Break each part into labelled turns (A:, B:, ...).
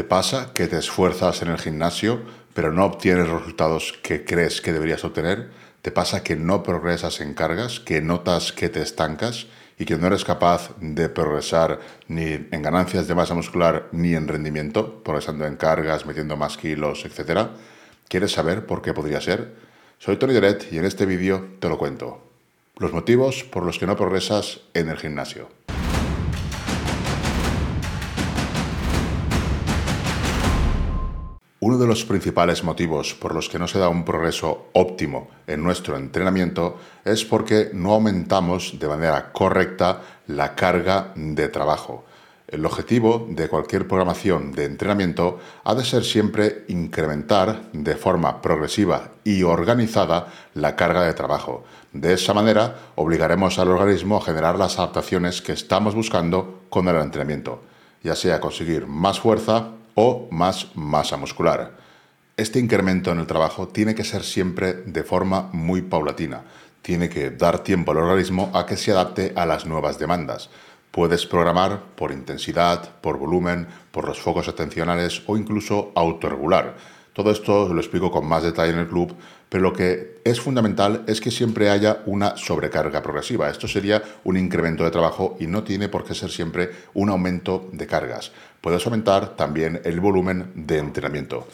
A: ¿Te pasa que te esfuerzas en el gimnasio pero no obtienes los resultados que crees que deberías obtener? ¿Te pasa que no progresas en cargas, que notas que te estancas y que no eres capaz de progresar ni en ganancias de masa muscular ni en rendimiento, progresando en cargas, metiendo más kilos, etcétera? ¿Quieres saber por qué podría ser? Soy Tony Deret y en este vídeo te lo cuento. Los motivos por los que no progresas en el gimnasio. Uno de los principales motivos por los que no se da un progreso óptimo en nuestro entrenamiento es porque no aumentamos de manera correcta la carga de trabajo. El objetivo de cualquier programación de entrenamiento ha de ser siempre incrementar de forma progresiva y organizada la carga de trabajo. De esa manera obligaremos al organismo a generar las adaptaciones que estamos buscando con el entrenamiento, ya sea conseguir más fuerza o más masa muscular. Este incremento en el trabajo tiene que ser siempre de forma muy paulatina. Tiene que dar tiempo al organismo a que se adapte a las nuevas demandas. Puedes programar por intensidad, por volumen, por los focos atencionales o incluso autorregular. Todo esto lo explico con más detalle en el club, pero lo que es fundamental es que siempre haya una sobrecarga progresiva. Esto sería un incremento de trabajo y no tiene por qué ser siempre un aumento de cargas. Puedes aumentar también el volumen de entrenamiento.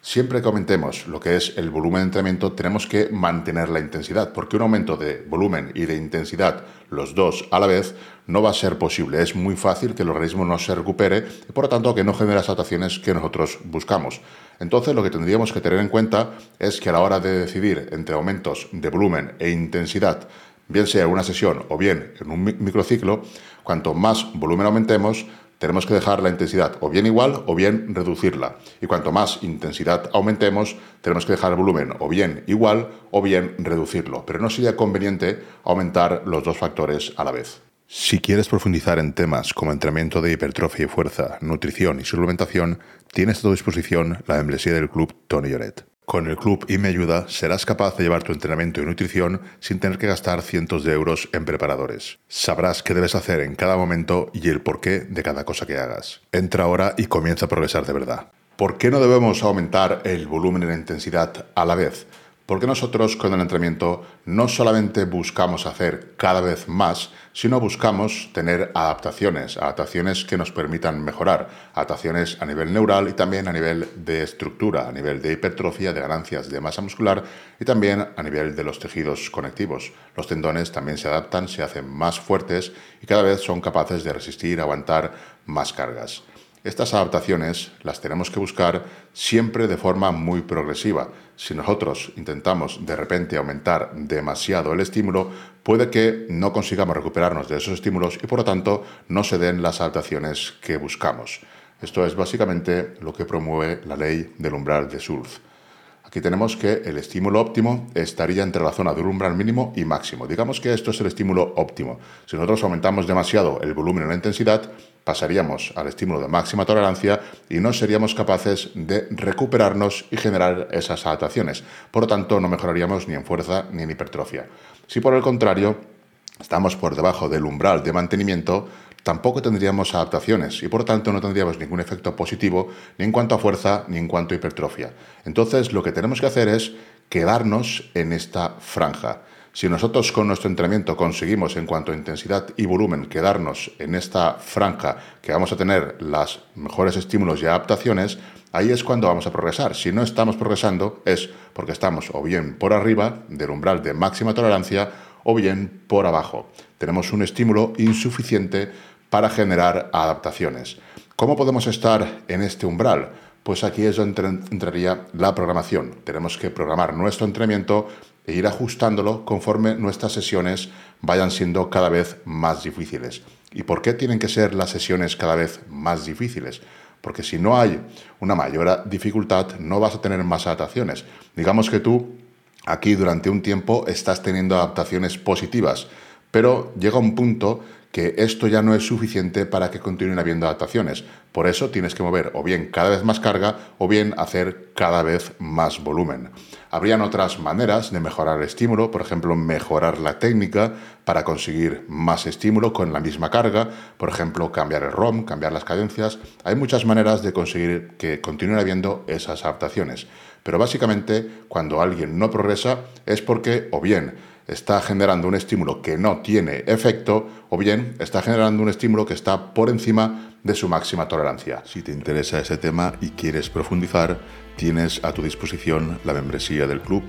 A: Siempre que aumentemos lo que es el volumen de entrenamiento, tenemos que mantener la intensidad, porque un aumento de volumen y de intensidad, los dos a la vez, no va a ser posible. Es muy fácil que el organismo no se recupere y por lo tanto que no genere las adaptaciones que nosotros buscamos. Entonces lo que tendríamos que tener en cuenta es que a la hora de decidir entre aumentos de volumen e intensidad, bien sea en una sesión o bien en un microciclo, cuanto más volumen aumentemos, tenemos que dejar la intensidad o bien igual o bien reducirla. Y cuanto más intensidad aumentemos, tenemos que dejar el volumen o bien igual o bien reducirlo. Pero no sería conveniente aumentar los dos factores a la vez. Si quieres profundizar en temas como entrenamiento de hipertrofia y fuerza, nutrición y suplementación, tienes a tu disposición la membresía del club Tony Lloret. Con el club y me ayuda serás capaz de llevar tu entrenamiento y nutrición sin tener que gastar cientos de euros en preparadores. Sabrás qué debes hacer en cada momento y el porqué de cada cosa que hagas. Entra ahora y comienza a progresar de verdad. ¿Por qué no debemos aumentar el volumen y la intensidad a la vez? Porque nosotros con el entrenamiento no solamente buscamos hacer cada vez más, sino buscamos tener adaptaciones, adaptaciones que nos permitan mejorar, adaptaciones a nivel neural y también a nivel de estructura, a nivel de hipertrofia, de ganancias de masa muscular y también a nivel de los tejidos conectivos. Los tendones también se adaptan, se hacen más fuertes y cada vez son capaces de resistir, aguantar más cargas. Estas adaptaciones las tenemos que buscar siempre de forma muy progresiva. Si nosotros intentamos de repente aumentar demasiado el estímulo, puede que no consigamos recuperarnos de esos estímulos y por lo tanto no se den las adaptaciones que buscamos. Esto es básicamente lo que promueve la ley del umbral de Sulz. Aquí tenemos que el estímulo óptimo estaría entre la zona del umbral mínimo y máximo. Digamos que esto es el estímulo óptimo. Si nosotros aumentamos demasiado el volumen o la intensidad, pasaríamos al estímulo de máxima tolerancia y no seríamos capaces de recuperarnos y generar esas adaptaciones. Por lo tanto, no mejoraríamos ni en fuerza ni en hipertrofia. Si por el contrario estamos por debajo del umbral de mantenimiento, tampoco tendríamos adaptaciones y por tanto no tendríamos ningún efecto positivo ni en cuanto a fuerza ni en cuanto a hipertrofia. Entonces lo que tenemos que hacer es quedarnos en esta franja. Si nosotros con nuestro entrenamiento conseguimos en cuanto a intensidad y volumen quedarnos en esta franja que vamos a tener los mejores estímulos y adaptaciones, ahí es cuando vamos a progresar. Si no estamos progresando es porque estamos o bien por arriba del umbral de máxima tolerancia o bien por abajo. Tenemos un estímulo insuficiente para generar adaptaciones. ¿Cómo podemos estar en este umbral? Pues aquí es donde entraría la programación. Tenemos que programar nuestro entrenamiento e ir ajustándolo conforme nuestras sesiones vayan siendo cada vez más difíciles. ¿Y por qué tienen que ser las sesiones cada vez más difíciles? Porque si no hay una mayor dificultad, no vas a tener más adaptaciones. Digamos que tú aquí durante un tiempo estás teniendo adaptaciones positivas, pero llega un punto que esto ya no es suficiente para que continúen habiendo adaptaciones. Por eso tienes que mover o bien cada vez más carga o bien hacer cada vez más volumen. Habrían otras maneras de mejorar el estímulo, por ejemplo, mejorar la técnica para conseguir más estímulo con la misma carga, por ejemplo, cambiar el ROM, cambiar las cadencias. Hay muchas maneras de conseguir que continúen habiendo esas adaptaciones. Pero básicamente, cuando alguien no progresa es porque o bien está generando un estímulo que no tiene efecto o bien está generando un estímulo que está por encima de su máxima tolerancia. Si te interesa ese tema y quieres profundizar, tienes a tu disposición la membresía del club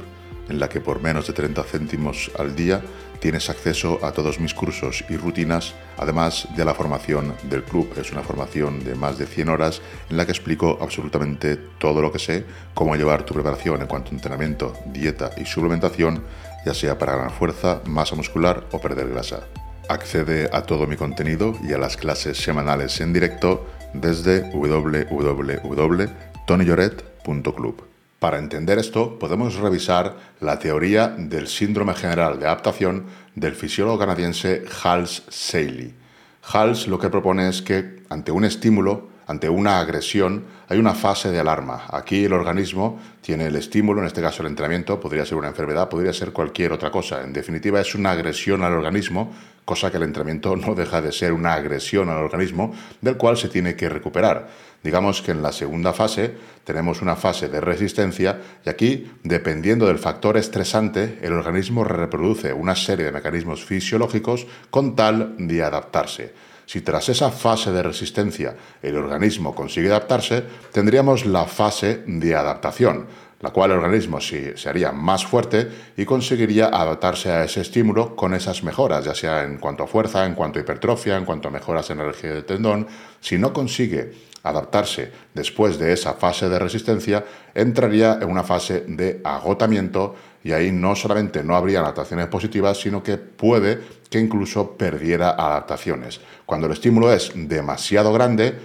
A: en la que por menos de 30 céntimos al día tienes acceso a todos mis cursos y rutinas, además de la formación del club. Es una formación de más de 100 horas en la que explico absolutamente todo lo que sé, cómo llevar tu preparación en cuanto a entrenamiento, dieta y suplementación, ya sea para ganar fuerza, masa muscular o perder grasa. Accede a todo mi contenido y a las clases semanales en directo desde www.tonyloret.club. Para entender esto, podemos revisar la teoría del síndrome general de adaptación del fisiólogo canadiense Hals Seiley. Hals lo que propone es que ante un estímulo, ante una agresión, hay una fase de alarma. Aquí el organismo tiene el estímulo, en este caso el entrenamiento, podría ser una enfermedad, podría ser cualquier otra cosa. En definitiva, es una agresión al organismo, cosa que el entrenamiento no deja de ser una agresión al organismo, del cual se tiene que recuperar. Digamos que en la segunda fase tenemos una fase de resistencia y aquí, dependiendo del factor estresante, el organismo reproduce una serie de mecanismos fisiológicos con tal de adaptarse. Si tras esa fase de resistencia el organismo consigue adaptarse, tendríamos la fase de adaptación, la cual el organismo se haría más fuerte y conseguiría adaptarse a ese estímulo con esas mejoras, ya sea en cuanto a fuerza, en cuanto a hipertrofia, en cuanto a mejoras en energía del tendón. Si no consigue adaptarse después de esa fase de resistencia, entraría en una fase de agotamiento y ahí no solamente no habría adaptaciones positivas, sino que puede que incluso perdiera adaptaciones. Cuando el estímulo es demasiado grande,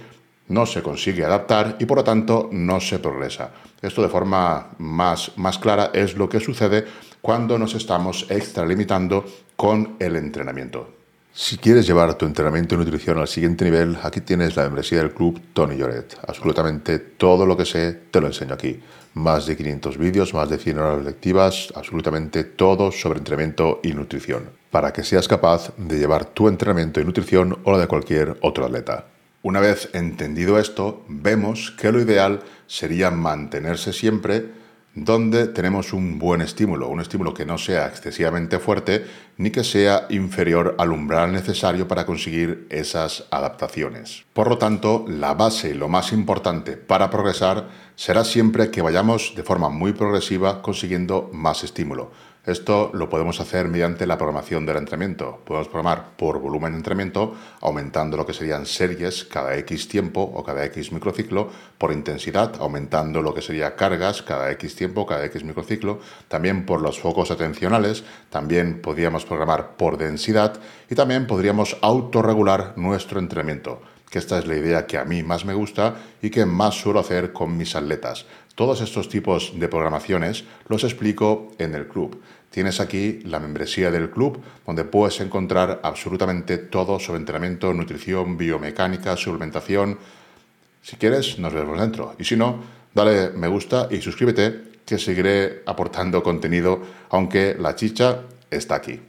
A: no se consigue adaptar y por lo tanto no se progresa. Esto de forma más, más clara es lo que sucede cuando nos estamos extralimitando con el entrenamiento. Si quieres llevar tu entrenamiento y nutrición al siguiente nivel, aquí tienes la membresía del club Tony Lloret. Absolutamente todo lo que sé te lo enseño aquí. Más de 500 vídeos, más de 100 horas lectivas, absolutamente todo sobre entrenamiento y nutrición, para que seas capaz de llevar tu entrenamiento y nutrición o la de cualquier otro atleta. Una vez entendido esto, vemos que lo ideal sería mantenerse siempre donde tenemos un buen estímulo, un estímulo que no sea excesivamente fuerte ni que sea inferior al umbral necesario para conseguir esas adaptaciones. Por lo tanto, la base lo más importante para progresar será siempre que vayamos de forma muy progresiva consiguiendo más estímulo. Esto lo podemos hacer mediante la programación del entrenamiento. Podemos programar por volumen de entrenamiento, aumentando lo que serían series cada X tiempo o cada X microciclo, por intensidad, aumentando lo que sería cargas cada X tiempo, cada X microciclo, también por los focos atencionales, también podríamos programar por densidad y también podríamos autorregular nuestro entrenamiento que esta es la idea que a mí más me gusta y que más suelo hacer con mis atletas. Todos estos tipos de programaciones los explico en el club. Tienes aquí la membresía del club, donde puedes encontrar absolutamente todo sobre entrenamiento, nutrición, biomecánica, suplementación. Si quieres, nos vemos dentro. Y si no, dale me gusta y suscríbete, que seguiré aportando contenido, aunque la chicha está aquí.